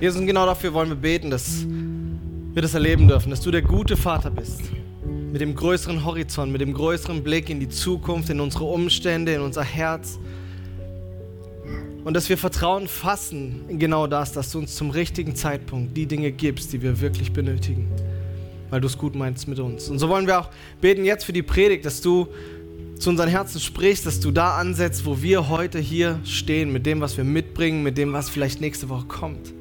Jesus, und genau dafür wollen wir beten, dass wir das erleben dürfen, dass du der gute Vater bist. Mit dem größeren Horizont, mit dem größeren Blick in die Zukunft, in unsere Umstände, in unser Herz. Und dass wir Vertrauen fassen in genau das, dass du uns zum richtigen Zeitpunkt die Dinge gibst, die wir wirklich benötigen. Weil du es gut meinst mit uns. Und so wollen wir auch beten jetzt für die Predigt, dass du zu unseren Herzen sprichst, dass du da ansetzt, wo wir heute hier stehen, mit dem, was wir mitbringen, mit dem, was vielleicht nächste Woche kommt.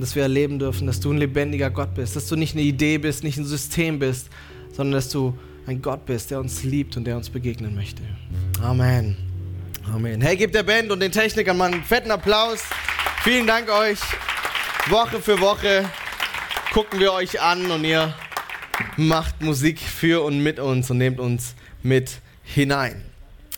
Dass wir erleben dürfen, dass du ein lebendiger Gott bist, dass du nicht eine Idee bist, nicht ein System bist, sondern dass du ein Gott bist, der uns liebt und der uns begegnen möchte. Amen. Amen. Hey, gebt der Band und den Technikern mal einen fetten Applaus. Vielen Dank euch. Woche für Woche gucken wir euch an und ihr macht Musik für und mit uns und nehmt uns mit hinein.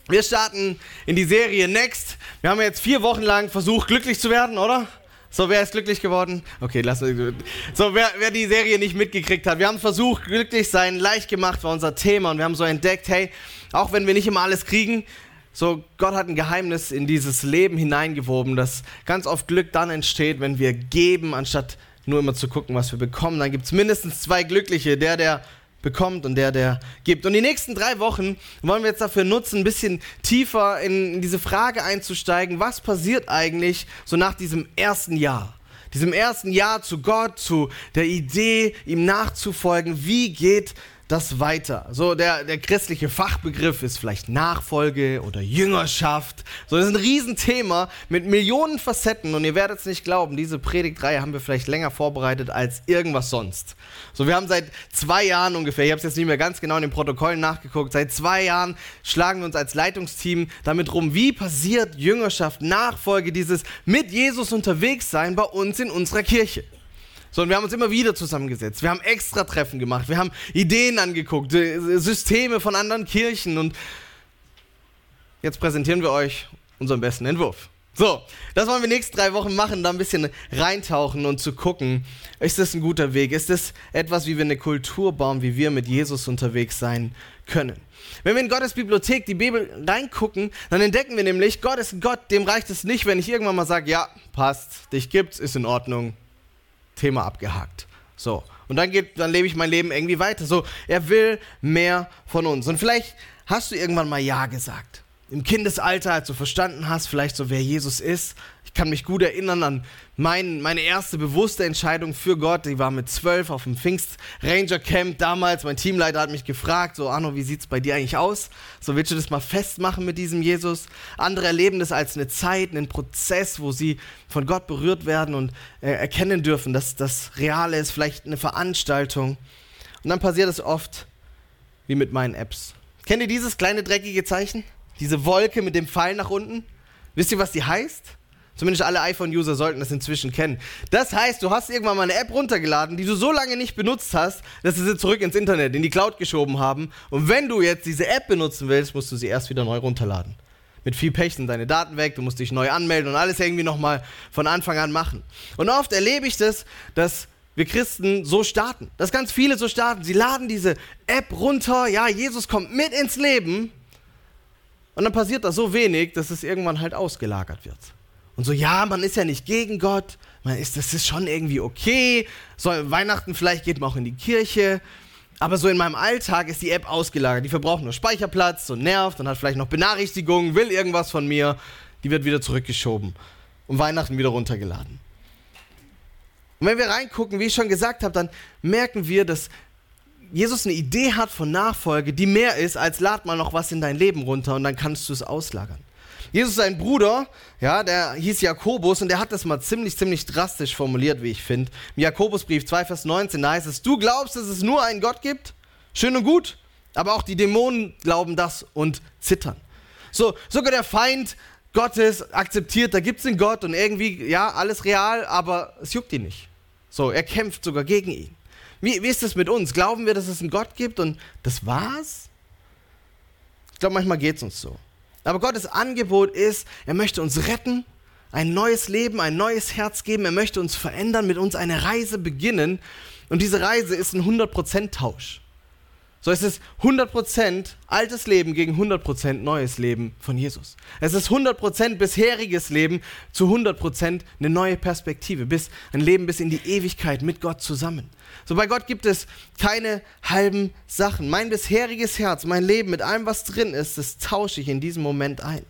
Wir starten in die Serie Next. Wir haben jetzt vier Wochen lang versucht, glücklich zu werden, oder? So, wer ist glücklich geworden? Okay, lass. So, wer, wer die Serie nicht mitgekriegt hat, wir haben versucht, glücklich sein, leicht gemacht war unser Thema und wir haben so entdeckt, hey, auch wenn wir nicht immer alles kriegen, so Gott hat ein Geheimnis in dieses Leben hineingewoben, dass ganz oft Glück dann entsteht, wenn wir geben, anstatt nur immer zu gucken, was wir bekommen. Dann gibt es mindestens zwei Glückliche, der, der bekommt und der, der gibt. Und die nächsten drei Wochen wollen wir jetzt dafür nutzen, ein bisschen tiefer in, diese Frage einzusteigen, was passiert eigentlich so nach diesem ersten Jahr? Diesem ersten Jahr zu Gott, zu der Idee, ihm nachzufolgen. Wie geht das weiter. So, der, der christliche Fachbegriff ist vielleicht Nachfolge oder Jüngerschaft. So, das ist ein Riesenthema mit Millionen Facetten und ihr werdet es nicht glauben, diese Predigtreihe haben wir vielleicht länger vorbereitet als irgendwas sonst. So, wir haben seit zwei Jahren ungefähr, ich habe es jetzt nicht mehr ganz genau in den Protokollen nachgeguckt, seit zwei Jahren schlagen wir uns als Leitungsteam damit rum, wie passiert Jüngerschaft, Nachfolge, dieses mit Jesus unterwegs sein bei uns in unserer Kirche sondern wir haben uns immer wieder zusammengesetzt. Wir haben extra Treffen gemacht. Wir haben Ideen angeguckt, Systeme von anderen Kirchen und jetzt präsentieren wir euch unseren besten Entwurf. So, das wollen wir nächste drei Wochen machen, da ein bisschen reintauchen und zu gucken, ist das ein guter Weg? Ist das etwas, wie wir eine Kultur bauen, wie wir mit Jesus unterwegs sein können? Wenn wir in Gottes Bibliothek, die Bibel reingucken, dann entdecken wir nämlich, Gott ist Gott, dem reicht es nicht, wenn ich irgendwann mal sage, ja, passt, dich gibt's, ist in Ordnung, Thema abgehakt. So. Und dann, geht, dann lebe ich mein Leben irgendwie weiter. So, er will mehr von uns. Und vielleicht hast du irgendwann mal Ja gesagt. Im Kindesalter, als du verstanden hast, vielleicht so, wer Jesus ist, ich kann mich gut erinnern an mein, meine erste bewusste Entscheidung für Gott. Die war mit zwölf auf dem Pfingst Ranger Camp damals. Mein Teamleiter hat mich gefragt, so Arno, wie sieht es bei dir eigentlich aus? So willst du das mal festmachen mit diesem Jesus? Andere erleben das als eine Zeit, einen Prozess, wo sie von Gott berührt werden und äh, erkennen dürfen, dass das real ist, vielleicht eine Veranstaltung. Und dann passiert es oft wie mit meinen Apps. Kennt ihr dieses kleine dreckige Zeichen? Diese Wolke mit dem Pfeil nach unten? Wisst ihr, was die heißt? Zumindest alle iPhone-User sollten das inzwischen kennen. Das heißt, du hast irgendwann mal eine App runtergeladen, die du so lange nicht benutzt hast, dass sie sie zurück ins Internet, in die Cloud geschoben haben. Und wenn du jetzt diese App benutzen willst, musst du sie erst wieder neu runterladen. Mit viel Pech sind deine Daten weg, du musst dich neu anmelden und alles irgendwie nochmal von Anfang an machen. Und oft erlebe ich das, dass wir Christen so starten, dass ganz viele so starten. Sie laden diese App runter, ja, Jesus kommt mit ins Leben. Und dann passiert da so wenig, dass es irgendwann halt ausgelagert wird. Und so, ja, man ist ja nicht gegen Gott, man ist, das ist schon irgendwie okay. So, Weihnachten vielleicht geht man auch in die Kirche. Aber so in meinem Alltag ist die App ausgelagert. Die verbraucht nur Speicherplatz, so nervt, dann hat vielleicht noch Benachrichtigungen, will irgendwas von mir. Die wird wieder zurückgeschoben und Weihnachten wieder runtergeladen. Und wenn wir reingucken, wie ich schon gesagt habe, dann merken wir, dass Jesus eine Idee hat von Nachfolge, die mehr ist, als lad mal noch was in dein Leben runter und dann kannst du es auslagern. Jesus, sein Bruder, ja, der hieß Jakobus und der hat das mal ziemlich, ziemlich drastisch formuliert, wie ich finde. Im Jakobusbrief 2, Vers 19, da heißt es, du glaubst, dass es nur einen Gott gibt? Schön und gut, aber auch die Dämonen glauben das und zittern. So, sogar der Feind Gottes akzeptiert, da gibt es einen Gott und irgendwie, ja, alles real, aber es juckt ihn nicht. So, er kämpft sogar gegen ihn. Wie, wie ist es mit uns? Glauben wir, dass es einen Gott gibt und das war's? Ich glaube, manchmal geht es uns so. Aber Gottes Angebot ist, er möchte uns retten, ein neues Leben, ein neues Herz geben, er möchte uns verändern, mit uns eine Reise beginnen. Und diese Reise ist ein 100% Tausch. So es ist 100% altes Leben gegen 100% neues Leben von Jesus. Es ist 100% bisheriges Leben zu 100% eine neue Perspektive, bis ein Leben bis in die Ewigkeit mit Gott zusammen. So bei Gott gibt es keine halben Sachen. Mein bisheriges Herz, mein Leben mit allem, was drin ist, das tausche ich in diesem Moment ein.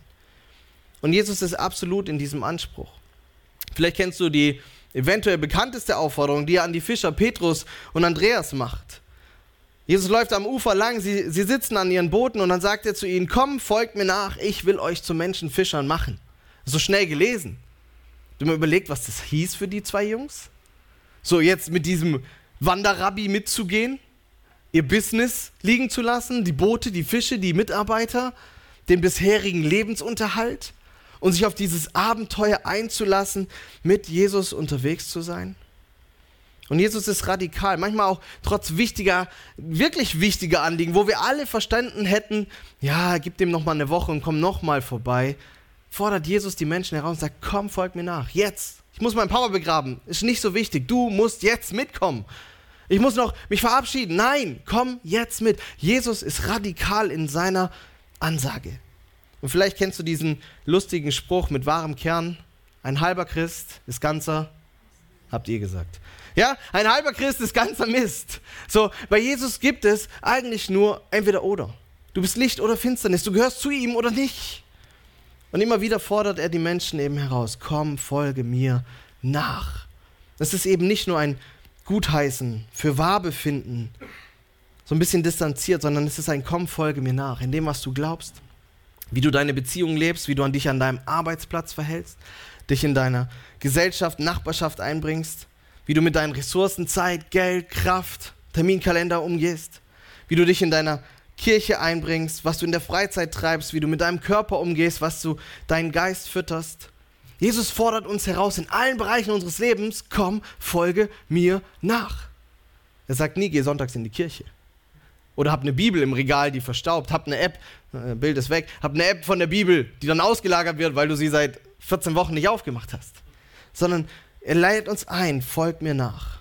Und Jesus ist absolut in diesem Anspruch. Vielleicht kennst du die eventuell bekannteste Aufforderung, die er an die Fischer Petrus und Andreas macht. Jesus läuft am Ufer lang, sie, sie sitzen an ihren Booten und dann sagt er zu ihnen, komm, folgt mir nach, ich will euch zu Menschenfischern machen. So schnell gelesen. Du mir überlegt, was das hieß für die zwei Jungs? So jetzt mit diesem Wanderrabbi mitzugehen, ihr Business liegen zu lassen, die Boote, die Fische, die Mitarbeiter, den bisherigen Lebensunterhalt und sich auf dieses Abenteuer einzulassen, mit Jesus unterwegs zu sein? Und Jesus ist radikal, manchmal auch trotz wichtiger, wirklich wichtiger Anliegen, wo wir alle verstanden hätten, ja, gib dem noch mal eine Woche und komm noch mal vorbei, fordert Jesus die Menschen heraus und sagt, komm, folg mir nach, jetzt. Ich muss meinen Papa begraben, ist nicht so wichtig, du musst jetzt mitkommen. Ich muss noch mich verabschieden. Nein, komm jetzt mit. Jesus ist radikal in seiner Ansage. Und vielleicht kennst du diesen lustigen Spruch mit wahrem Kern, ein halber Christ ist ganzer, habt ihr gesagt. Ja, ein halber Christ ist ganzer Mist. So, bei Jesus gibt es eigentlich nur entweder oder. Du bist Licht oder Finsternis, du gehörst zu ihm oder nicht. Und immer wieder fordert er die Menschen eben heraus, komm, folge mir nach. Das ist eben nicht nur ein Gutheißen, für wahr befinden, so ein bisschen distanziert, sondern es ist ein Komm, folge mir nach, in dem, was du glaubst, wie du deine Beziehung lebst, wie du an dich an deinem Arbeitsplatz verhältst, dich in deiner Gesellschaft, Nachbarschaft einbringst, wie du mit deinen Ressourcen, Zeit, Geld, Kraft, Terminkalender umgehst, wie du dich in deiner Kirche einbringst, was du in der Freizeit treibst, wie du mit deinem Körper umgehst, was du deinen Geist fütterst. Jesus fordert uns heraus in allen Bereichen unseres Lebens, komm, folge mir nach. Er sagt nie, geh sonntags in die Kirche. Oder hab eine Bibel im Regal, die verstaubt. Hab eine App, äh, Bild ist weg, hab eine App von der Bibel, die dann ausgelagert wird, weil du sie seit 14 Wochen nicht aufgemacht hast. Sondern er leitet uns ein, folgt mir nach.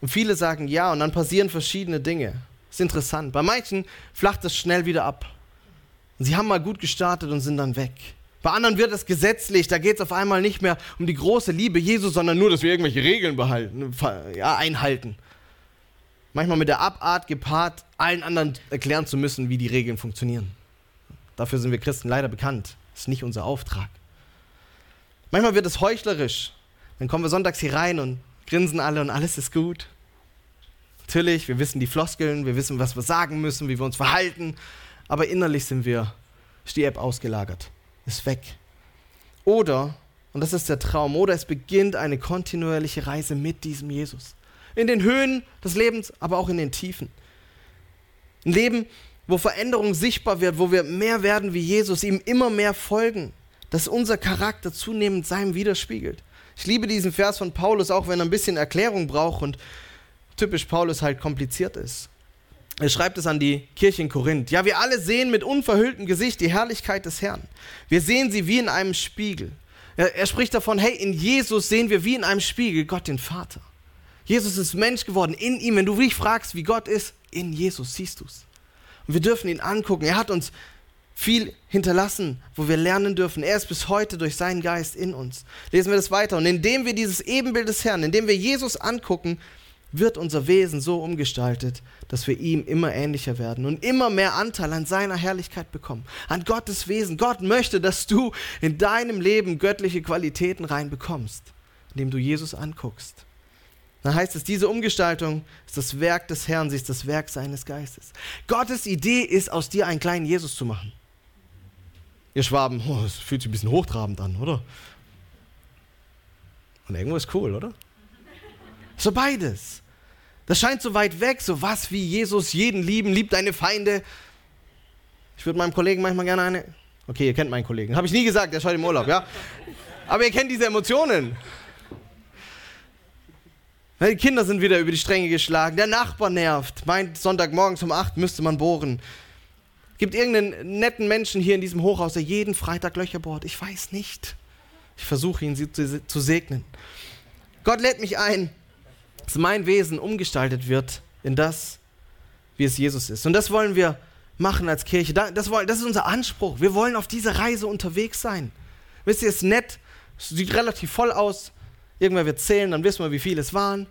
Und viele sagen ja und dann passieren verschiedene Dinge. Ist interessant. Bei manchen flacht es schnell wieder ab. Und sie haben mal gut gestartet und sind dann weg. Bei anderen wird es gesetzlich, da geht es auf einmal nicht mehr um die große Liebe Jesus, sondern nur, dass wir irgendwelche Regeln behalten, ja, einhalten. Manchmal mit der Abart gepaart, allen anderen erklären zu müssen, wie die Regeln funktionieren. Dafür sind wir Christen leider bekannt. Das ist nicht unser Auftrag. Manchmal wird es heuchlerisch. Dann kommen wir sonntags hier rein und grinsen alle und alles ist gut. Natürlich, wir wissen die Floskeln, wir wissen, was wir sagen müssen, wie wir uns verhalten, aber innerlich sind wir, App ausgelagert, ist weg. Oder, und das ist der Traum, oder es beginnt eine kontinuierliche Reise mit diesem Jesus. In den Höhen des Lebens, aber auch in den Tiefen. Ein Leben, wo Veränderung sichtbar wird, wo wir mehr werden wie Jesus, ihm immer mehr folgen dass unser Charakter zunehmend seinem widerspiegelt. Ich liebe diesen Vers von Paulus, auch wenn er ein bisschen Erklärung braucht und typisch Paulus halt kompliziert ist. Er schreibt es an die Kirche in Korinth. Ja, wir alle sehen mit unverhülltem Gesicht die Herrlichkeit des Herrn. Wir sehen sie wie in einem Spiegel. Er, spricht davon, hey, in Jesus sehen wir wie in einem Spiegel Gott den Vater. Jesus ist Mensch geworden in ihm. Wenn du dich fragst, wie Gott ist, in Jesus siehst du es. Und wir dürfen ihn angucken. Er hat uns viel hinterlassen, wo wir lernen dürfen. Er ist bis heute durch seinen Geist in uns. Lesen wir das weiter. Und indem wir dieses Ebenbild des Herrn, indem wir Jesus angucken, wird unser Wesen so umgestaltet, dass wir ihm immer ähnlicher werden und immer mehr Anteil an seiner Herrlichkeit bekommen, an Gottes Wesen. Gott möchte, dass du in deinem Leben göttliche Qualitäten reinbekommst, indem du Jesus anguckst. Dann heißt es, diese Umgestaltung ist das Werk des Herrn, sie ist das Werk seines Geistes. Gottes Idee ist, aus dir einen kleinen Jesus zu machen. Ihr Schwaben, oh, das fühlt sich ein bisschen hochtrabend an, oder? Und irgendwo ist cool, oder? So beides. Das scheint so weit weg, so was wie Jesus jeden lieben, liebt deine Feinde. Ich würde meinem Kollegen manchmal gerne eine. Okay, ihr kennt meinen Kollegen. Habe ich nie gesagt, der ist heute im Urlaub, ja? Aber ihr kennt diese Emotionen. Die Kinder sind wieder über die Stränge geschlagen. Der Nachbar nervt. Meint, Sonntagmorgens um 8 müsste man bohren. Gibt irgendeinen netten Menschen hier in diesem Hochhaus, der jeden Freitag Löcher bohrt? Ich weiß nicht. Ich versuche ihn zu, zu segnen. Gott lädt mich ein, dass mein Wesen umgestaltet wird in das, wie es Jesus ist. Und das wollen wir machen als Kirche. Das, ist unser Anspruch. Wir wollen auf dieser Reise unterwegs sein. Wisst ihr, es ist nett, es sieht relativ voll aus. Irgendwer wird zählen, dann wissen wir, wie viele es waren.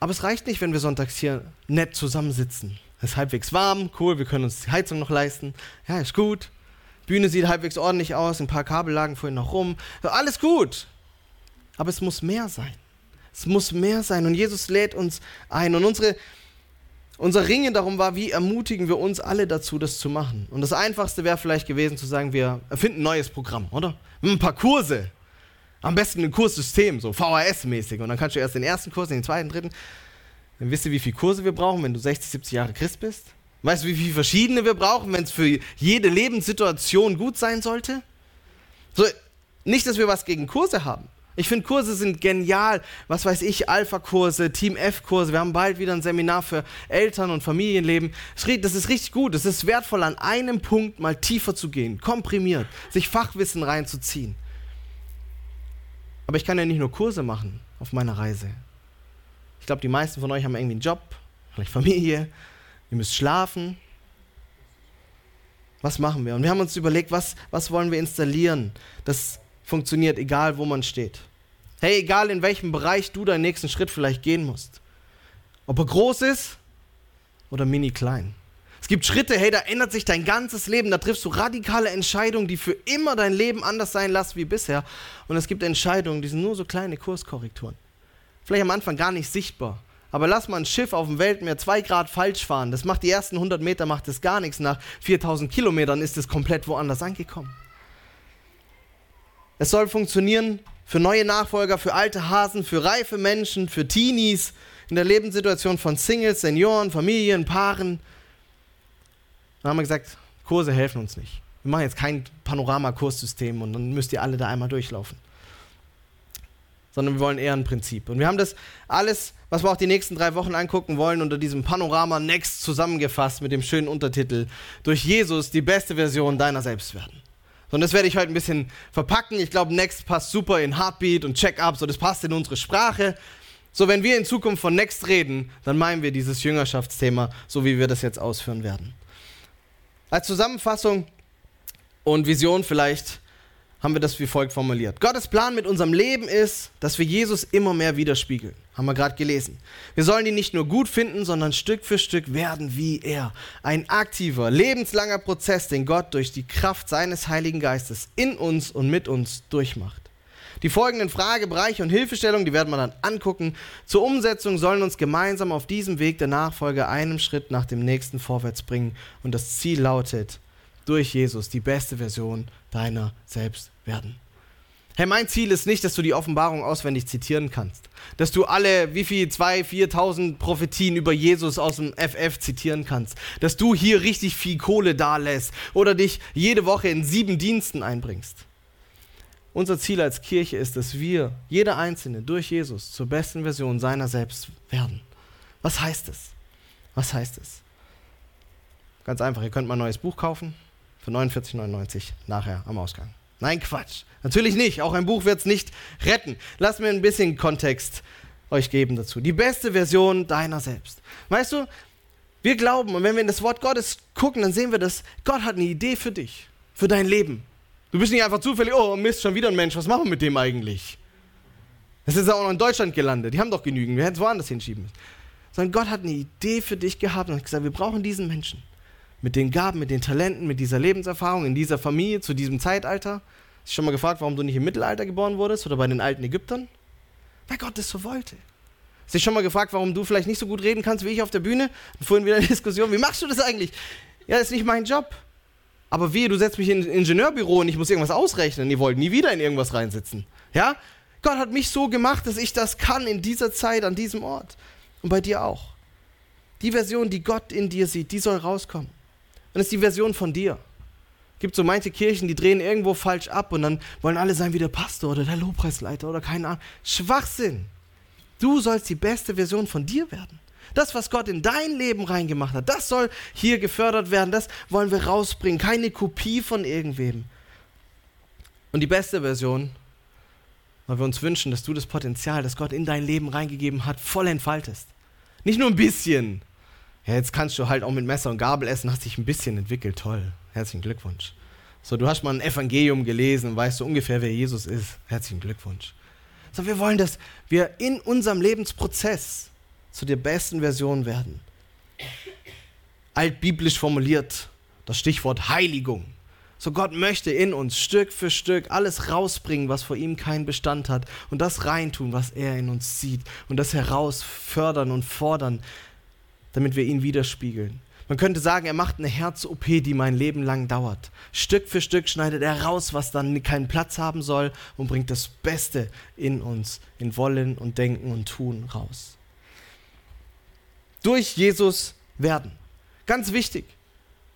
Aber es reicht nicht, wenn wir sonntags hier nett zusammensitzen. Es ist halbwegs warm, cool, wir können uns die Heizung noch leisten. Ja, ist gut. Bühne sieht halbwegs ordentlich aus, ein paar Kabel lagen vorhin noch rum. Alles gut. Aber es muss mehr sein. Es muss mehr sein. Und Jesus lädt uns ein. Und unsere, unser Ringen darum war, wie ermutigen wir uns alle dazu, das zu machen. Und das Einfachste wäre vielleicht gewesen zu sagen, wir erfinden ein neues Programm, oder? Ein paar Kurse. Am besten ein Kurssystem, so VHS-mäßig. Und dann kannst du erst den ersten Kurs, den zweiten, dritten. Dann wisst ihr, wie viele Kurse wir brauchen, wenn du 60, 70 Jahre Christ bist? Weißt du, wie viele verschiedene wir brauchen, wenn es für jede Lebenssituation gut sein sollte? So, nicht, dass wir was gegen Kurse haben. Ich finde, Kurse sind genial. Was weiß ich, Alpha-Kurse, Team F-Kurse. Wir haben bald wieder ein Seminar für Eltern- und Familienleben. Das ist richtig gut. Es ist wertvoll, an einem Punkt mal tiefer zu gehen, komprimiert, sich Fachwissen reinzuziehen. Aber ich kann ja nicht nur Kurse machen auf meiner Reise. Ich glaube, die meisten von euch haben irgendwie einen Job, vielleicht Familie, ihr müsst schlafen. Was machen wir? Und wir haben uns überlegt, was, was wollen wir installieren, das funktioniert, egal wo man steht. Hey, egal in welchem Bereich du deinen nächsten Schritt vielleicht gehen musst. Ob er groß ist oder mini klein. Es gibt Schritte, hey, da ändert sich dein ganzes Leben. Da triffst du radikale Entscheidungen, die für immer dein Leben anders sein lassen wie bisher. Und es gibt Entscheidungen, die sind nur so kleine Kurskorrekturen. Vielleicht am Anfang gar nicht sichtbar. Aber lass mal ein Schiff auf dem Weltmeer zwei Grad falsch fahren. Das macht die ersten 100 Meter, macht es gar nichts. Nach 4000 Kilometern ist es komplett woanders angekommen. Es soll funktionieren für neue Nachfolger, für alte Hasen, für reife Menschen, für Teenies, in der Lebenssituation von Singles, Senioren, Familien, Paaren. Dann haben wir gesagt, Kurse helfen uns nicht. Wir machen jetzt kein Panorama-Kurssystem und dann müsst ihr alle da einmal durchlaufen. Sondern wir wollen eher ein Prinzip. Und wir haben das alles, was wir auch die nächsten drei Wochen angucken wollen, unter diesem Panorama Next zusammengefasst mit dem schönen Untertitel Durch Jesus die beste Version deiner selbst werden. Und das werde ich heute ein bisschen verpacken. Ich glaube, Next passt super in Heartbeat und Check-up, so das passt in unsere Sprache. So, wenn wir in Zukunft von Next reden, dann meinen wir dieses Jüngerschaftsthema, so wie wir das jetzt ausführen werden. Als Zusammenfassung und Vision vielleicht haben wir das wie folgt formuliert. Gottes Plan mit unserem Leben ist, dass wir Jesus immer mehr widerspiegeln. Haben wir gerade gelesen. Wir sollen ihn nicht nur gut finden, sondern Stück für Stück werden wie er. Ein aktiver, lebenslanger Prozess, den Gott durch die Kraft seines Heiligen Geistes in uns und mit uns durchmacht. Die folgenden Fragebereiche und Hilfestellungen, die werden wir dann angucken. Zur Umsetzung sollen uns gemeinsam auf diesem Weg der Nachfolge einen Schritt nach dem nächsten vorwärts bringen. Und das Ziel lautet, durch Jesus die beste Version deiner selbst werden. Hey, mein Ziel ist nicht, dass du die Offenbarung auswendig zitieren kannst. Dass du alle, wie viel, 2.000, 4.000 Prophetien über Jesus aus dem FF zitieren kannst. Dass du hier richtig viel Kohle dalässt oder dich jede Woche in sieben Diensten einbringst. Unser Ziel als Kirche ist, dass wir, jeder Einzelne, durch Jesus zur besten Version seiner selbst werden. Was heißt es? Was heißt es? Ganz einfach, ihr könnt mal ein neues Buch kaufen für 49,99 nachher am Ausgang. Nein, Quatsch. Natürlich nicht. Auch ein Buch wird es nicht retten. Lass mir ein bisschen Kontext euch geben dazu. Die beste Version deiner selbst. Weißt du, wir glauben, und wenn wir in das Wort Gottes gucken, dann sehen wir das, Gott hat eine Idee für dich, für dein Leben. Du bist nicht einfach zufällig, oh Mist, schon wieder ein Mensch, was machen wir mit dem eigentlich? Das ist auch noch in Deutschland gelandet, die haben doch genügend, wir hätten es woanders hinschieben müssen. Sondern Gott hat eine Idee für dich gehabt und hat gesagt, wir brauchen diesen Menschen mit den Gaben, mit den Talenten, mit dieser Lebenserfahrung, in dieser Familie, zu diesem Zeitalter. Hast du schon mal gefragt, warum du nicht im Mittelalter geboren wurdest oder bei den alten Ägyptern? Weil Gott das so wollte. Hast du dich schon mal gefragt, warum du vielleicht nicht so gut reden kannst wie ich auf der Bühne? Und vorhin wieder eine Diskussion, wie machst du das eigentlich? Ja, das ist nicht mein Job. Aber wie, du setzt mich in ein Ingenieurbüro und ich muss irgendwas ausrechnen. Ihr wollt nie wieder in irgendwas reinsitzen. Ja? Gott hat mich so gemacht, dass ich das kann in dieser Zeit, an diesem Ort. Und bei dir auch. Die Version, die Gott in dir sieht, die soll rauskommen dann ist die Version von dir. Gibt so manche Kirchen, die drehen irgendwo falsch ab und dann wollen alle sein wie der Pastor oder der Lobpreisleiter oder keine Ahnung. Schwachsinn. Du sollst die beste Version von dir werden. Das, was Gott in dein Leben reingemacht hat, das soll hier gefördert werden. Das wollen wir rausbringen. Keine Kopie von irgendwem. Und die beste Version, weil wir uns wünschen, dass du das Potenzial, das Gott in dein Leben reingegeben hat, voll entfaltest. Nicht nur ein bisschen. Ja, jetzt kannst du halt auch mit Messer und Gabel essen, hast dich ein bisschen entwickelt. Toll. Herzlichen Glückwunsch. So, du hast mal ein Evangelium gelesen, weißt du ungefähr, wer Jesus ist. Herzlichen Glückwunsch. So, wir wollen, dass wir in unserem Lebensprozess zu der besten Version werden. Altbiblisch formuliert das Stichwort Heiligung. So Gott möchte in uns Stück für Stück alles rausbringen, was vor ihm keinen Bestand hat und das reintun, was er in uns sieht und das herausfördern und fordern, damit wir ihn widerspiegeln. Man könnte sagen, er macht eine Herz-OP, die mein Leben lang dauert. Stück für Stück schneidet er raus, was dann keinen Platz haben soll und bringt das Beste in uns, in Wollen und Denken und Tun raus. Durch Jesus werden. Ganz wichtig.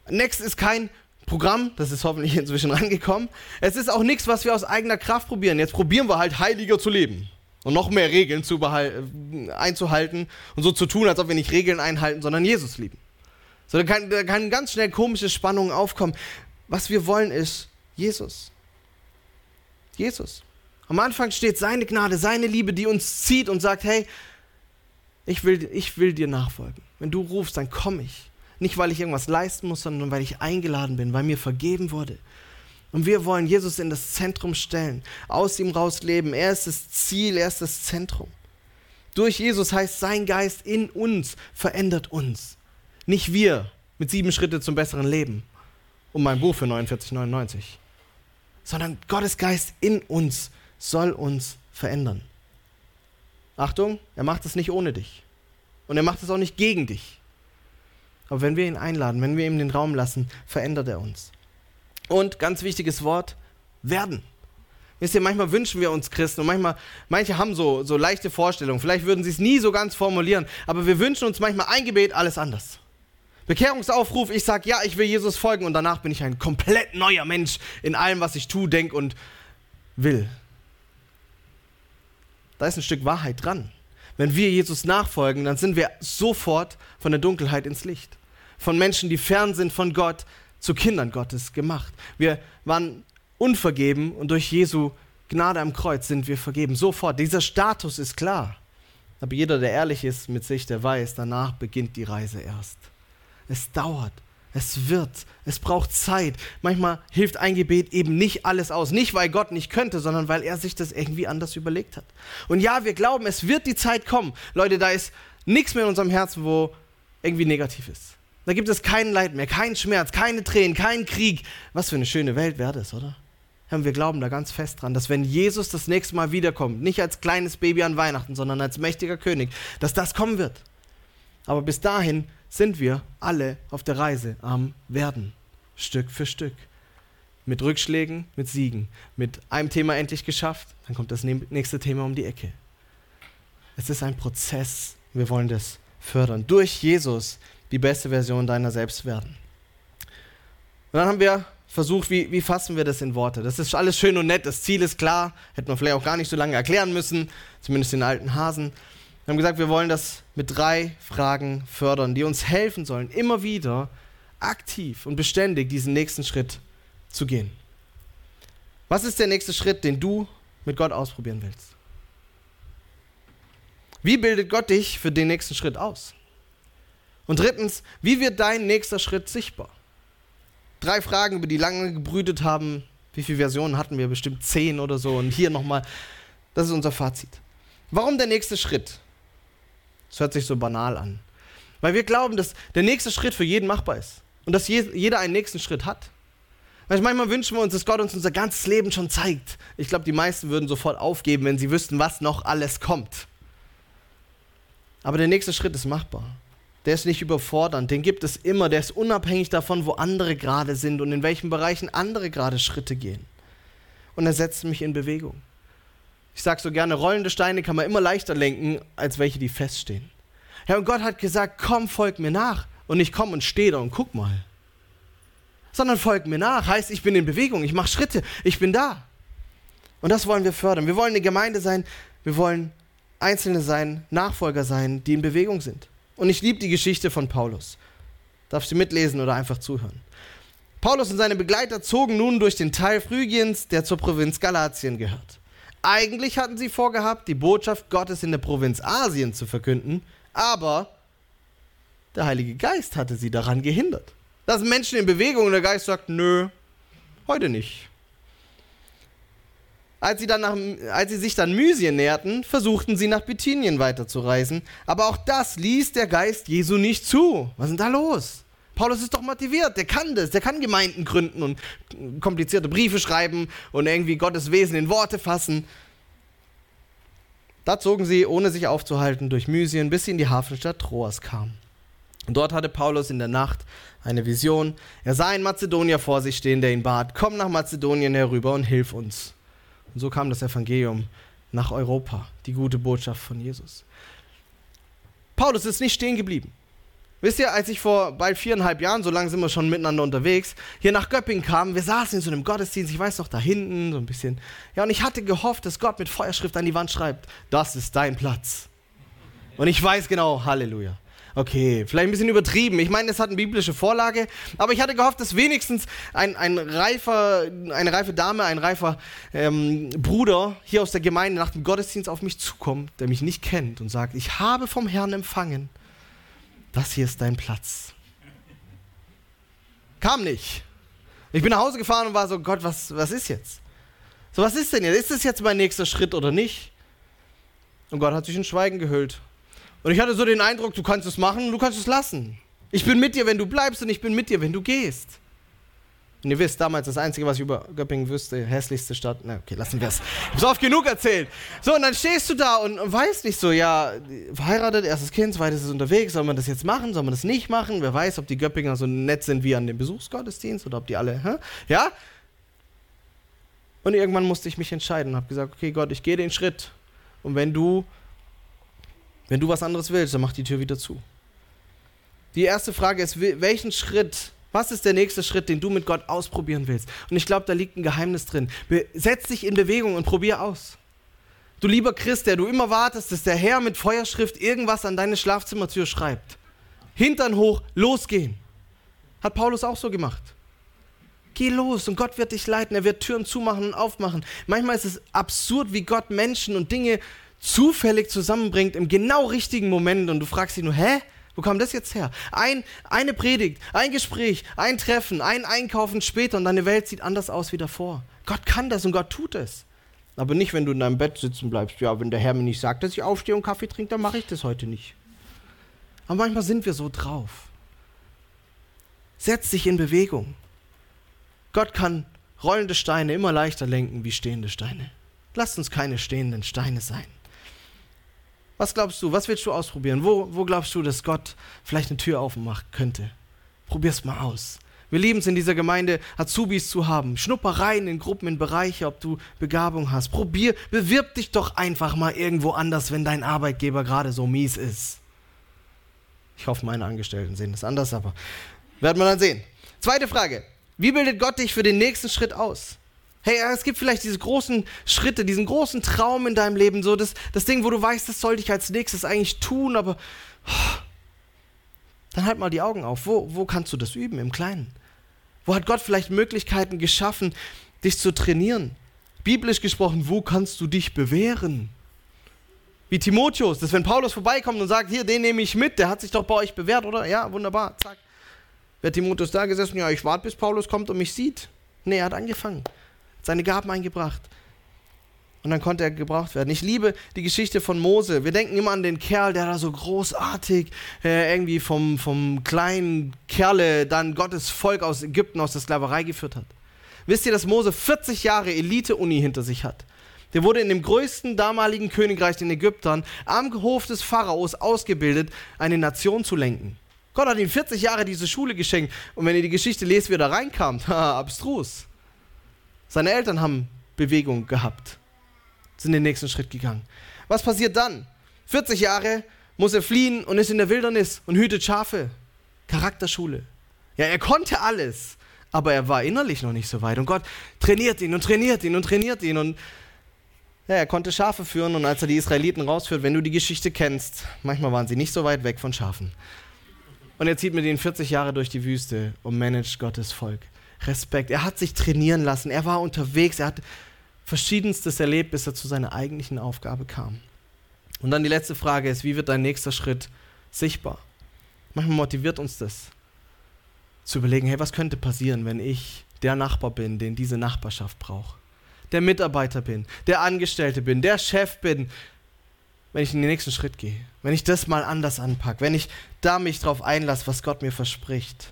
Next ist kein Programm, das ist hoffentlich inzwischen angekommen. Es ist auch nichts, was wir aus eigener Kraft probieren. Jetzt probieren wir halt heiliger zu leben und noch mehr Regeln zu einzuhalten und so zu tun, als ob wir nicht Regeln einhalten, sondern Jesus lieben. So, da kann, da kann ganz schnell komische Spannungen aufkommen. Was wir wollen ist Jesus. Jesus. Am Anfang steht seine Gnade, seine Liebe, die uns zieht und sagt, hey, ich will, ich will dir nachfolgen. Wenn du rufst, dann komme ich. Nicht, weil ich irgendwas leisten muss, sondern weil ich eingeladen bin, weil mir vergeben wurde. Und wir wollen Jesus in das Zentrum stellen, aus ihm raus leben. Er ist das Ziel, er ist das Zentrum. Durch Jesus heißt sein Geist in uns verändert uns. Nicht wir mit sieben Schritte zum besseren Leben und mein Buch für 49,99, sondern Gottes Geist in uns soll uns verändern. Achtung, er macht es nicht ohne dich. Und er macht es auch nicht gegen dich. Aber wenn wir ihn einladen, wenn wir ihm den Raum lassen, verändert er uns. Und ganz wichtiges Wort, werden. Wisst ihr, manchmal wünschen wir uns Christen und manchmal, manche haben so, so leichte Vorstellungen. Vielleicht würden sie es nie so ganz formulieren, aber wir wünschen uns manchmal ein Gebet, alles anders. Bekehrungsaufruf, ich sage, ja, ich will Jesus folgen und danach bin ich ein komplett neuer Mensch in allem, was ich tue, denke und will. Da ist ein Stück Wahrheit dran. Wenn wir Jesus nachfolgen, dann sind wir sofort von der Dunkelheit ins Licht. Von Menschen, die fern sind von Gott, zu Kindern Gottes gemacht. Wir waren unvergeben und durch Jesu Gnade am Kreuz sind wir vergeben. Sofort. Dieser Status ist klar. Aber jeder, der ehrlich ist mit sich, der weiß, danach beginnt die Reise erst. Es dauert. Es wird. Es braucht Zeit. Manchmal hilft ein Gebet eben nicht alles aus. Nicht, weil Gott nicht könnte, sondern weil er sich das irgendwie anders überlegt hat. Und ja, wir glauben, es wird die Zeit kommen. Leute, da ist nichts mehr in unserem Herzen, wo irgendwie negativ ist. Da gibt es kein Leid mehr, keinen Schmerz, keine Tränen, keinen Krieg. Was für eine schöne Welt wäre das, oder? Wir glauben da ganz fest dran, dass wenn Jesus das nächste Mal wiederkommt, nicht als kleines Baby an Weihnachten, sondern als mächtiger König, dass das kommen wird. Aber bis dahin sind wir alle auf der Reise am Werden, Stück für Stück. Mit Rückschlägen, mit Siegen. Mit einem Thema endlich geschafft, dann kommt das nächste Thema um die Ecke. Es ist ein Prozess. Wir wollen das fördern. Durch Jesus die beste Version deiner selbst werden. Und dann haben wir versucht, wie, wie fassen wir das in Worte? Das ist alles schön und nett, das Ziel ist klar, hätten wir vielleicht auch gar nicht so lange erklären müssen, zumindest den alten Hasen. Wir haben gesagt, wir wollen das mit drei Fragen fördern, die uns helfen sollen, immer wieder aktiv und beständig diesen nächsten Schritt zu gehen. Was ist der nächste Schritt, den du mit Gott ausprobieren willst? Wie bildet Gott dich für den nächsten Schritt aus? Und drittens, wie wird dein nächster Schritt sichtbar? Drei Fragen, über die lange gebrütet haben. Wie viele Versionen hatten wir? Bestimmt zehn oder so. Und hier nochmal, das ist unser Fazit. Warum der nächste Schritt? Das hört sich so banal an. Weil wir glauben, dass der nächste Schritt für jeden machbar ist. Und dass jeder einen nächsten Schritt hat. Manchmal wünschen wir uns, dass Gott uns unser ganzes Leben schon zeigt. Ich glaube, die meisten würden sofort aufgeben, wenn sie wüssten, was noch alles kommt. Aber der nächste Schritt ist machbar. Der ist nicht überfordernd, den gibt es immer, der ist unabhängig davon, wo andere gerade sind und in welchen Bereichen andere gerade Schritte gehen. Und er setzt mich in Bewegung. Ich sage so gerne, rollende Steine kann man immer leichter lenken, als welche, die feststehen. Ja, und Gott hat gesagt, komm, folg mir nach. Und nicht komm und steh da und guck mal. Sondern folg mir nach. Heißt, ich bin in Bewegung, ich mache Schritte, ich bin da. Und das wollen wir fördern. Wir wollen eine Gemeinde sein, wir wollen Einzelne sein, Nachfolger sein, die in Bewegung sind. Und ich liebe die Geschichte von Paulus. Darfst du mitlesen oder einfach zuhören? Paulus und seine Begleiter zogen nun durch den Teil Phrygiens, der zur Provinz Galatien gehört. Eigentlich hatten sie vorgehabt, die Botschaft Gottes in der Provinz Asien zu verkünden, aber der Heilige Geist hatte sie daran gehindert. Da sind Menschen in Bewegung und der Geist sagt, nö, heute nicht. Als sie, dann nach, als sie sich dann Mysien näherten, versuchten sie nach Bithynien weiterzureisen. Aber auch das ließ der Geist Jesu nicht zu. Was ist denn da los? Paulus ist doch motiviert, der kann das, der kann Gemeinden gründen und komplizierte Briefe schreiben und irgendwie Gottes Wesen in Worte fassen. Da zogen sie, ohne sich aufzuhalten, durch Mysien, bis sie in die Hafenstadt Troas kamen. Und dort hatte Paulus in der Nacht eine Vision. Er sah einen Mazedonier vor sich stehen, der ihn bat, komm nach Mazedonien herüber und hilf uns. Und so kam das Evangelium nach Europa, die gute Botschaft von Jesus. Paulus ist nicht stehen geblieben. Wisst ihr, als ich vor bald viereinhalb Jahren, so lange sind wir schon miteinander unterwegs, hier nach Göppingen kam, wir saßen in so einem Gottesdienst, ich weiß noch, da hinten, so ein bisschen. Ja, und ich hatte gehofft, dass Gott mit Feuerschrift an die Wand schreibt, das ist dein Platz. Und ich weiß genau, Halleluja. Okay, vielleicht ein bisschen übertrieben. Ich meine, es hat eine biblische Vorlage, aber ich hatte gehofft, dass wenigstens ein, ein reifer, eine reife Dame, ein reifer ähm, Bruder hier aus der Gemeinde nach dem Gottesdienst auf mich zukommt, der mich nicht kennt und sagt, ich habe vom Herrn empfangen, das hier ist dein Platz. Kam nicht. Ich bin nach Hause gefahren und war so, Gott, was, was ist jetzt? So, was ist denn jetzt? Ist das jetzt mein nächster Schritt oder nicht? Und Gott hat sich in Schweigen gehüllt. Und ich hatte so den Eindruck, du kannst es machen, du kannst es lassen. Ich bin mit dir, wenn du bleibst und ich bin mit dir, wenn du gehst. Und ihr wisst, damals das Einzige, was ich über Göppingen wüsste, hässlichste Stadt. Na, okay, lassen wir es. Ich hab's oft genug erzählt. So, und dann stehst du da und, und weißt nicht so, ja, verheiratet, erstes Kind, zweites ist unterwegs, soll man das jetzt machen, soll man das nicht machen? Wer weiß, ob die Göppinger so nett sind wie an dem Besuchsgottesdienst oder ob die alle, hä? ja? Und irgendwann musste ich mich entscheiden und habe gesagt, okay, Gott, ich gehe den Schritt. Und wenn du wenn du was anderes willst, dann mach die Tür wieder zu. Die erste Frage ist, welchen Schritt, was ist der nächste Schritt, den du mit Gott ausprobieren willst? Und ich glaube, da liegt ein Geheimnis drin. Setz dich in Bewegung und probier aus. Du lieber Christ, der du immer wartest, dass der Herr mit Feuerschrift irgendwas an deine Schlafzimmertür schreibt. Hintern hoch, losgehen. Hat Paulus auch so gemacht. Geh los und Gott wird dich leiten. Er wird Türen zumachen und aufmachen. Manchmal ist es absurd, wie Gott Menschen und Dinge zufällig zusammenbringt im genau richtigen Moment und du fragst dich nur, hä? Wo kam das jetzt her? Ein, eine Predigt, ein Gespräch, ein Treffen, ein Einkaufen später und deine Welt sieht anders aus wie davor. Gott kann das und Gott tut es. Aber nicht, wenn du in deinem Bett sitzen bleibst. Ja, wenn der Herr mir nicht sagt, dass ich aufstehe und Kaffee trinke, dann mache ich das heute nicht. Aber manchmal sind wir so drauf. Setz dich in Bewegung. Gott kann rollende Steine immer leichter lenken wie stehende Steine. Lasst uns keine stehenden Steine sein. Was glaubst du? Was willst du ausprobieren? Wo, wo glaubst du, dass Gott vielleicht eine Tür aufmachen könnte? Probier's mal aus. Wir lieben es in dieser Gemeinde, Azubis zu haben. Schnupper rein in Gruppen, in Bereiche, ob du Begabung hast. Probier, bewirb dich doch einfach mal irgendwo anders, wenn dein Arbeitgeber gerade so mies ist. Ich hoffe, meine Angestellten sehen das anders, aber werden wir dann sehen. Zweite Frage. Wie bildet Gott dich für den nächsten Schritt aus? Hey, es gibt vielleicht diese großen Schritte, diesen großen Traum in deinem Leben, so das, das Ding, wo du weißt, das sollte ich als nächstes eigentlich tun, aber oh, dann halt mal die Augen auf. Wo, wo kannst du das üben? Im Kleinen. Wo hat Gott vielleicht Möglichkeiten geschaffen, dich zu trainieren? Biblisch gesprochen, wo kannst du dich bewähren? Wie Timotheus, dass wenn Paulus vorbeikommt und sagt, hier, den nehme ich mit, der hat sich doch bei euch bewährt, oder? Ja, wunderbar, zack. Wer Timotheus da gesessen? Ja, ich warte, bis Paulus kommt und mich sieht. Nee, er hat angefangen seine Gaben eingebracht. Und dann konnte er gebraucht werden. Ich liebe die Geschichte von Mose. Wir denken immer an den Kerl, der da so großartig äh, irgendwie vom, vom kleinen Kerle dann Gottes Volk aus Ägypten aus der Sklaverei geführt hat. Wisst ihr, dass Mose 40 Jahre Elite-Uni hinter sich hat? Der wurde in dem größten damaligen Königreich den Ägyptern am Hof des Pharaos ausgebildet, eine Nation zu lenken. Gott hat ihm 40 Jahre diese Schule geschenkt. Und wenn ihr die Geschichte lest, wie er da reinkam, abstrus. Seine Eltern haben Bewegung gehabt, sind den nächsten Schritt gegangen. Was passiert dann? 40 Jahre muss er fliehen und ist in der Wildernis und hütet Schafe. Charakterschule. Ja, er konnte alles, aber er war innerlich noch nicht so weit. Und Gott trainiert ihn und trainiert ihn und trainiert ihn. Und Ja, er konnte Schafe führen und als er die Israeliten rausführt, wenn du die Geschichte kennst, manchmal waren sie nicht so weit weg von Schafen. Und er zieht mit ihnen 40 Jahre durch die Wüste und managt Gottes Volk. Respekt. Er hat sich trainieren lassen. Er war unterwegs. Er hat Verschiedenstes erlebt, bis er zu seiner eigentlichen Aufgabe kam. Und dann die letzte Frage ist, wie wird dein nächster Schritt sichtbar? Manchmal motiviert uns das, zu überlegen, hey, was könnte passieren, wenn ich der Nachbar bin, den diese Nachbarschaft braucht? Der Mitarbeiter bin, der Angestellte bin, der Chef bin, wenn ich in den nächsten Schritt gehe, wenn ich das mal anders anpacke, wenn ich da mich drauf einlasse, was Gott mir verspricht.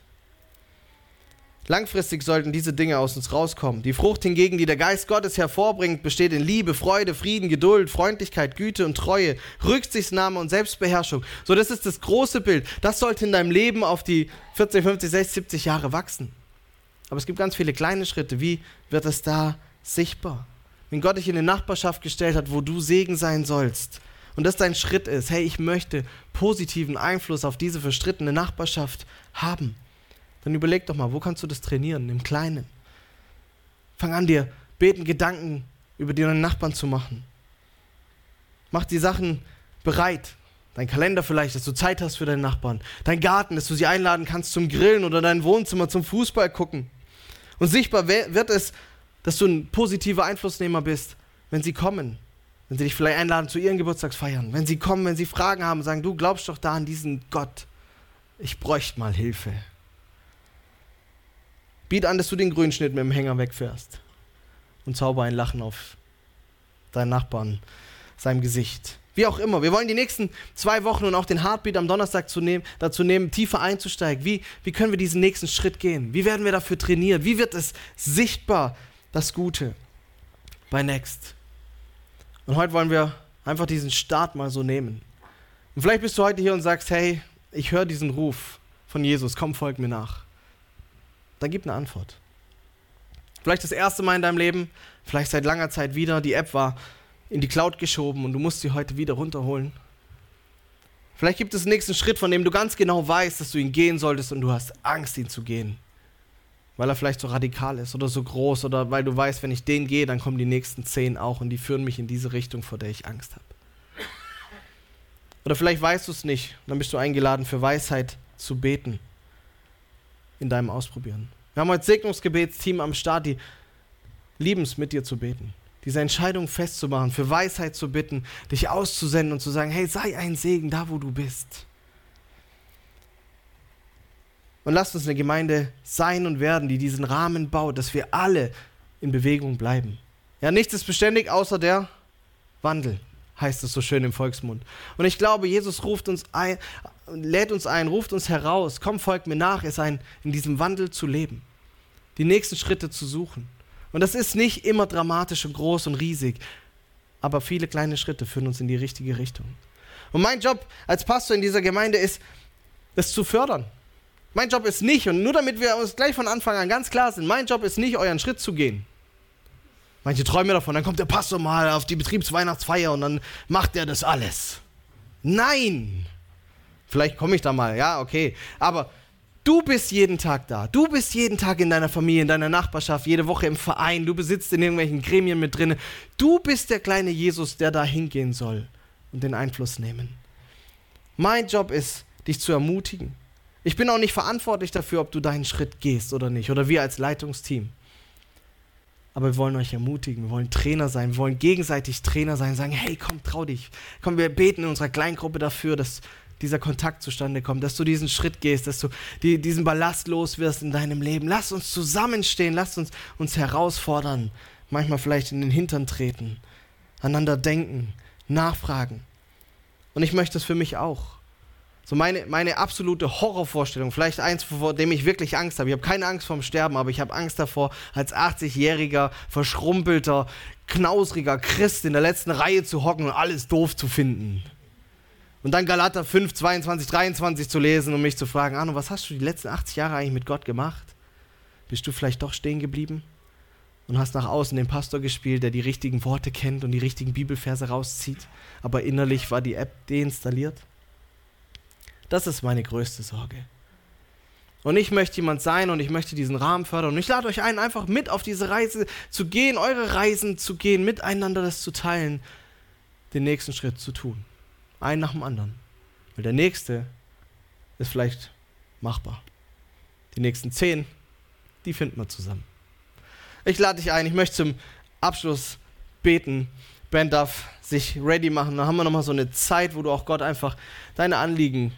Langfristig sollten diese Dinge aus uns rauskommen. Die Frucht hingegen, die der Geist Gottes hervorbringt, besteht in Liebe, Freude, Frieden, Geduld, Freundlichkeit, Güte und Treue, Rücksichtnahme und Selbstbeherrschung. So, das ist das große Bild. Das sollte in deinem Leben auf die 40, 50, 60, 70 Jahre wachsen. Aber es gibt ganz viele kleine Schritte. Wie wird es da sichtbar? Wenn Gott dich in eine Nachbarschaft gestellt hat, wo du Segen sein sollst, und das dein Schritt ist, hey, ich möchte positiven Einfluss auf diese verstrittene Nachbarschaft haben, dann überleg doch mal, wo kannst du das trainieren? Im Kleinen. Fang an, dir beten, Gedanken über deinen Nachbarn zu machen. Mach die Sachen bereit. Dein Kalender vielleicht, dass du Zeit hast für deinen Nachbarn. Dein Garten, dass du sie einladen kannst zum Grillen oder dein Wohnzimmer zum Fußball gucken. Und sichtbar wird es, dass du ein positiver Einflussnehmer bist, wenn sie kommen. Wenn sie dich vielleicht einladen zu ihren Geburtstagsfeiern. Wenn sie kommen, wenn sie Fragen haben, sagen, du glaubst doch da an diesen Gott. Ich bräuchte mal Hilfe. Biet an, dass du den Grünschnitt mit dem Hänger wegfährst und zauber ein Lachen auf deinen Nachbarn, seinem Gesicht. Wie auch immer. Wir wollen die nächsten zwei Wochen und auch den Heartbeat am Donnerstag zu nehmen, dazu nehmen, tiefer einzusteigen. Wie, wie können wir diesen nächsten Schritt gehen? Wie werden wir dafür trainiert? Wie wird es sichtbar, das Gute bei Next? Und heute wollen wir einfach diesen Start mal so nehmen. Und vielleicht bist du heute hier und sagst, hey, ich höre diesen Ruf von Jesus, komm, folg mir nach dann gib eine Antwort. Vielleicht das erste Mal in deinem Leben, vielleicht seit langer Zeit wieder, die App war in die Cloud geschoben und du musst sie heute wieder runterholen. Vielleicht gibt es einen nächsten Schritt, von dem du ganz genau weißt, dass du ihn gehen solltest und du hast Angst, ihn zu gehen. Weil er vielleicht so radikal ist oder so groß oder weil du weißt, wenn ich den gehe, dann kommen die nächsten zehn auch und die führen mich in diese Richtung, vor der ich Angst habe. Oder vielleicht weißt du es nicht, dann bist du eingeladen, für Weisheit zu beten in deinem Ausprobieren. Wir haben heute Segnungsgebetsteam am Start, die lieben es, mit dir zu beten. Diese Entscheidung festzumachen, für Weisheit zu bitten, dich auszusenden und zu sagen, hey, sei ein Segen da, wo du bist. Und lasst uns eine Gemeinde sein und werden, die diesen Rahmen baut, dass wir alle in Bewegung bleiben. Ja, nichts ist beständig außer der Wandel heißt es so schön im Volksmund. Und ich glaube, Jesus ruft uns ein, lädt uns ein, ruft uns heraus, komm, folgt mir nach, es ein, in diesem Wandel zu leben, die nächsten Schritte zu suchen. Und das ist nicht immer dramatisch und groß und riesig, aber viele kleine Schritte führen uns in die richtige Richtung. Und mein Job als Pastor in dieser Gemeinde ist, das zu fördern. Mein Job ist nicht, und nur damit wir uns gleich von Anfang an ganz klar sind, mein Job ist nicht, euren Schritt zu gehen. Manche träumen davon, dann kommt der Pastor mal auf die Betriebsweihnachtsfeier und dann macht er das alles. Nein! Vielleicht komme ich da mal, ja, okay. Aber du bist jeden Tag da. Du bist jeden Tag in deiner Familie, in deiner Nachbarschaft, jede Woche im Verein. Du besitzt in irgendwelchen Gremien mit drin. Du bist der kleine Jesus, der da hingehen soll und den Einfluss nehmen. Mein Job ist, dich zu ermutigen. Ich bin auch nicht verantwortlich dafür, ob du deinen Schritt gehst oder nicht, oder wir als Leitungsteam. Aber wir wollen euch ermutigen, wir wollen Trainer sein, wir wollen gegenseitig Trainer sein, sagen, hey, komm, trau dich. Komm, wir beten in unserer Kleingruppe dafür, dass dieser Kontakt zustande kommt, dass du diesen Schritt gehst, dass du die, diesen Ballast los wirst in deinem Leben. Lass uns zusammenstehen, lass uns uns herausfordern, manchmal vielleicht in den Hintern treten, einander denken, nachfragen. Und ich möchte es für mich auch. So meine, meine absolute Horrorvorstellung, vielleicht eins, vor dem ich wirklich Angst habe. Ich habe keine Angst vorm Sterben, aber ich habe Angst davor, als 80-jähriger, verschrumpelter, knausriger Christ in der letzten Reihe zu hocken und alles doof zu finden. Und dann Galater 5, 22, 23 zu lesen und mich zu fragen, Arno, was hast du die letzten 80 Jahre eigentlich mit Gott gemacht? Bist du vielleicht doch stehen geblieben? Und hast nach außen den Pastor gespielt, der die richtigen Worte kennt und die richtigen Bibelverse rauszieht, aber innerlich war die App deinstalliert? Das ist meine größte Sorge. Und ich möchte jemand sein und ich möchte diesen Rahmen fördern. Und ich lade euch ein, einfach mit auf diese Reise zu gehen, eure Reisen zu gehen, miteinander das zu teilen, den nächsten Schritt zu tun. Einen nach dem anderen. Weil der nächste ist vielleicht machbar. Die nächsten zehn, die finden wir zusammen. Ich lade dich ein, ich möchte zum Abschluss beten. Ben darf sich ready machen. Dann haben wir nochmal so eine Zeit, wo du auch Gott einfach deine Anliegen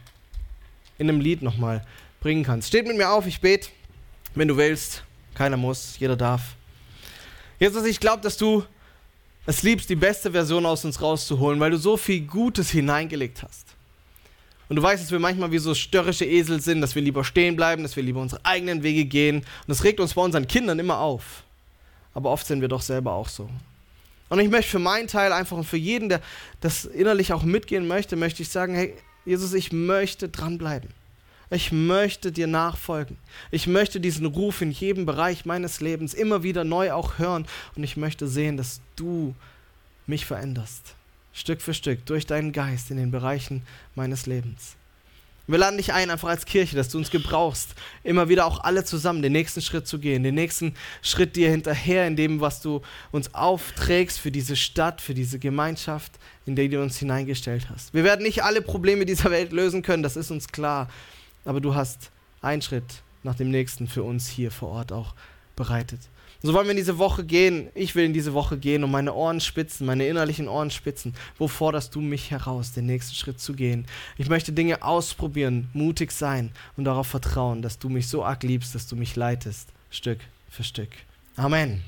in einem Lied nochmal bringen kannst. Steht mit mir auf, ich bete, wenn du willst. Keiner muss, jeder darf. Jesus, ich glaube, dass du es liebst, die beste Version aus uns rauszuholen, weil du so viel Gutes hineingelegt hast. Und du weißt, dass wir manchmal wie so störrische Esel sind, dass wir lieber stehen bleiben, dass wir lieber unsere eigenen Wege gehen. Und das regt uns bei unseren Kindern immer auf. Aber oft sind wir doch selber auch so. Und ich möchte für meinen Teil einfach und für jeden, der das innerlich auch mitgehen möchte, möchte ich sagen, hey, Jesus, ich möchte dranbleiben. Ich möchte dir nachfolgen. Ich möchte diesen Ruf in jedem Bereich meines Lebens immer wieder neu auch hören. Und ich möchte sehen, dass du mich veränderst. Stück für Stück durch deinen Geist in den Bereichen meines Lebens. Wir laden dich ein, einfach als Kirche, dass du uns gebrauchst, immer wieder auch alle zusammen den nächsten Schritt zu gehen, den nächsten Schritt dir hinterher in dem, was du uns aufträgst für diese Stadt, für diese Gemeinschaft, in die du uns hineingestellt hast. Wir werden nicht alle Probleme dieser Welt lösen können, das ist uns klar, aber du hast einen Schritt nach dem nächsten für uns hier vor Ort auch bereitet. So wollen wir in diese Woche gehen. Ich will in diese Woche gehen und meine Ohren spitzen, meine innerlichen Ohren spitzen. Wo forderst du mich heraus, den nächsten Schritt zu gehen? Ich möchte Dinge ausprobieren, mutig sein und darauf vertrauen, dass du mich so arg liebst, dass du mich leitest, Stück für Stück. Amen.